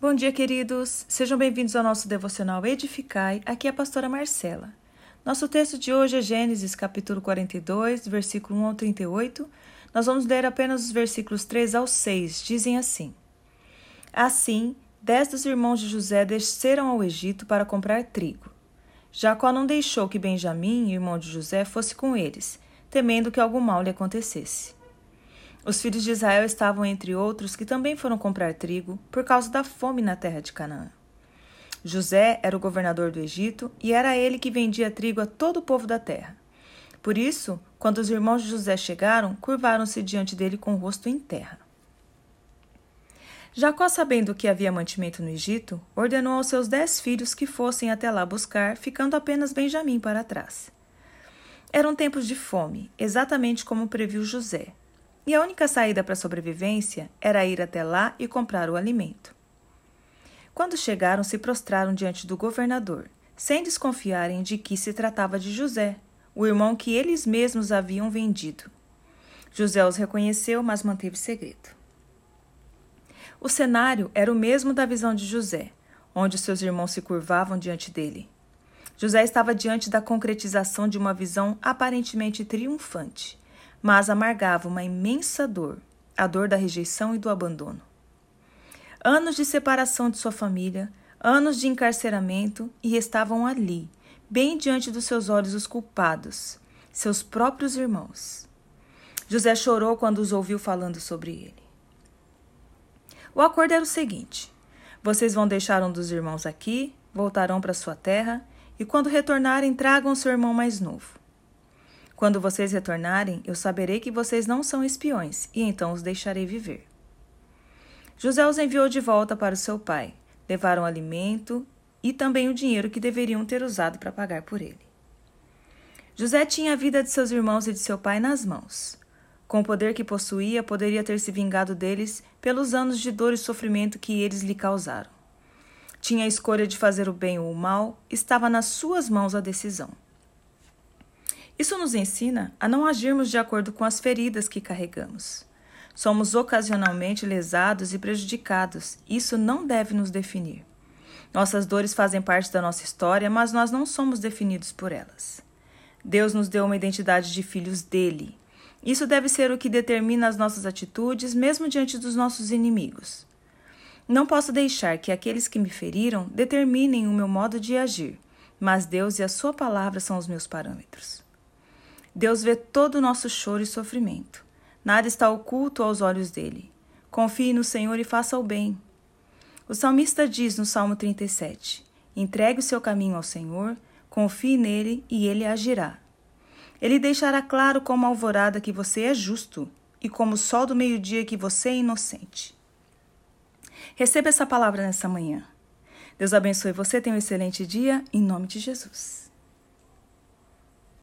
Bom dia, queridos. Sejam bem-vindos ao nosso devocional Edificai. Aqui é a pastora Marcela. Nosso texto de hoje é Gênesis, capítulo 42, versículo 1 ao 38. Nós vamos ler apenas os versículos 3 ao 6. Dizem assim: Assim, dez dos irmãos de José desceram ao Egito para comprar trigo. Jacó não deixou que Benjamim, irmão de José, fosse com eles, temendo que algum mal lhe acontecesse. Os filhos de Israel estavam entre outros que também foram comprar trigo por causa da fome na terra de Canaã. José era o governador do Egito e era ele que vendia trigo a todo o povo da terra. Por isso, quando os irmãos de José chegaram, curvaram-se diante dele com o rosto em terra. Jacó, sabendo que havia mantimento no Egito, ordenou aos seus dez filhos que fossem até lá buscar, ficando apenas Benjamim para trás. Eram tempos de fome, exatamente como previu José e a única saída para a sobrevivência era ir até lá e comprar o alimento. Quando chegaram, se prostraram diante do governador, sem desconfiarem de que se tratava de José, o irmão que eles mesmos haviam vendido. José os reconheceu, mas manteve segredo. O cenário era o mesmo da visão de José, onde seus irmãos se curvavam diante dele. José estava diante da concretização de uma visão aparentemente triunfante mas amargava uma imensa dor, a dor da rejeição e do abandono. Anos de separação de sua família, anos de encarceramento, e estavam ali, bem diante dos seus olhos os culpados, seus próprios irmãos. José chorou quando os ouviu falando sobre ele. O acordo era o seguinte: vocês vão deixar um dos irmãos aqui, voltarão para sua terra, e quando retornarem, tragam seu irmão mais novo. Quando vocês retornarem, eu saberei que vocês não são espiões, e então os deixarei viver. José os enviou de volta para o seu pai. Levaram alimento e também o dinheiro que deveriam ter usado para pagar por ele. José tinha a vida de seus irmãos e de seu pai nas mãos. Com o poder que possuía, poderia ter se vingado deles pelos anos de dor e sofrimento que eles lhe causaram. Tinha a escolha de fazer o bem ou o mal, estava nas suas mãos a decisão. Isso nos ensina a não agirmos de acordo com as feridas que carregamos. Somos ocasionalmente lesados e prejudicados. Isso não deve nos definir. Nossas dores fazem parte da nossa história, mas nós não somos definidos por elas. Deus nos deu uma identidade de filhos dele. Isso deve ser o que determina as nossas atitudes, mesmo diante dos nossos inimigos. Não posso deixar que aqueles que me feriram determinem o meu modo de agir, mas Deus e a Sua palavra são os meus parâmetros. Deus vê todo o nosso choro e sofrimento. Nada está oculto aos olhos dele. Confie no Senhor e faça o bem. O salmista diz no Salmo 37: Entregue o seu caminho ao Senhor, confie nele e ele agirá. Ele deixará claro como alvorada que você é justo e como o sol do meio-dia que você é inocente. Receba essa palavra nessa manhã. Deus abençoe você, tenha um excelente dia, em nome de Jesus.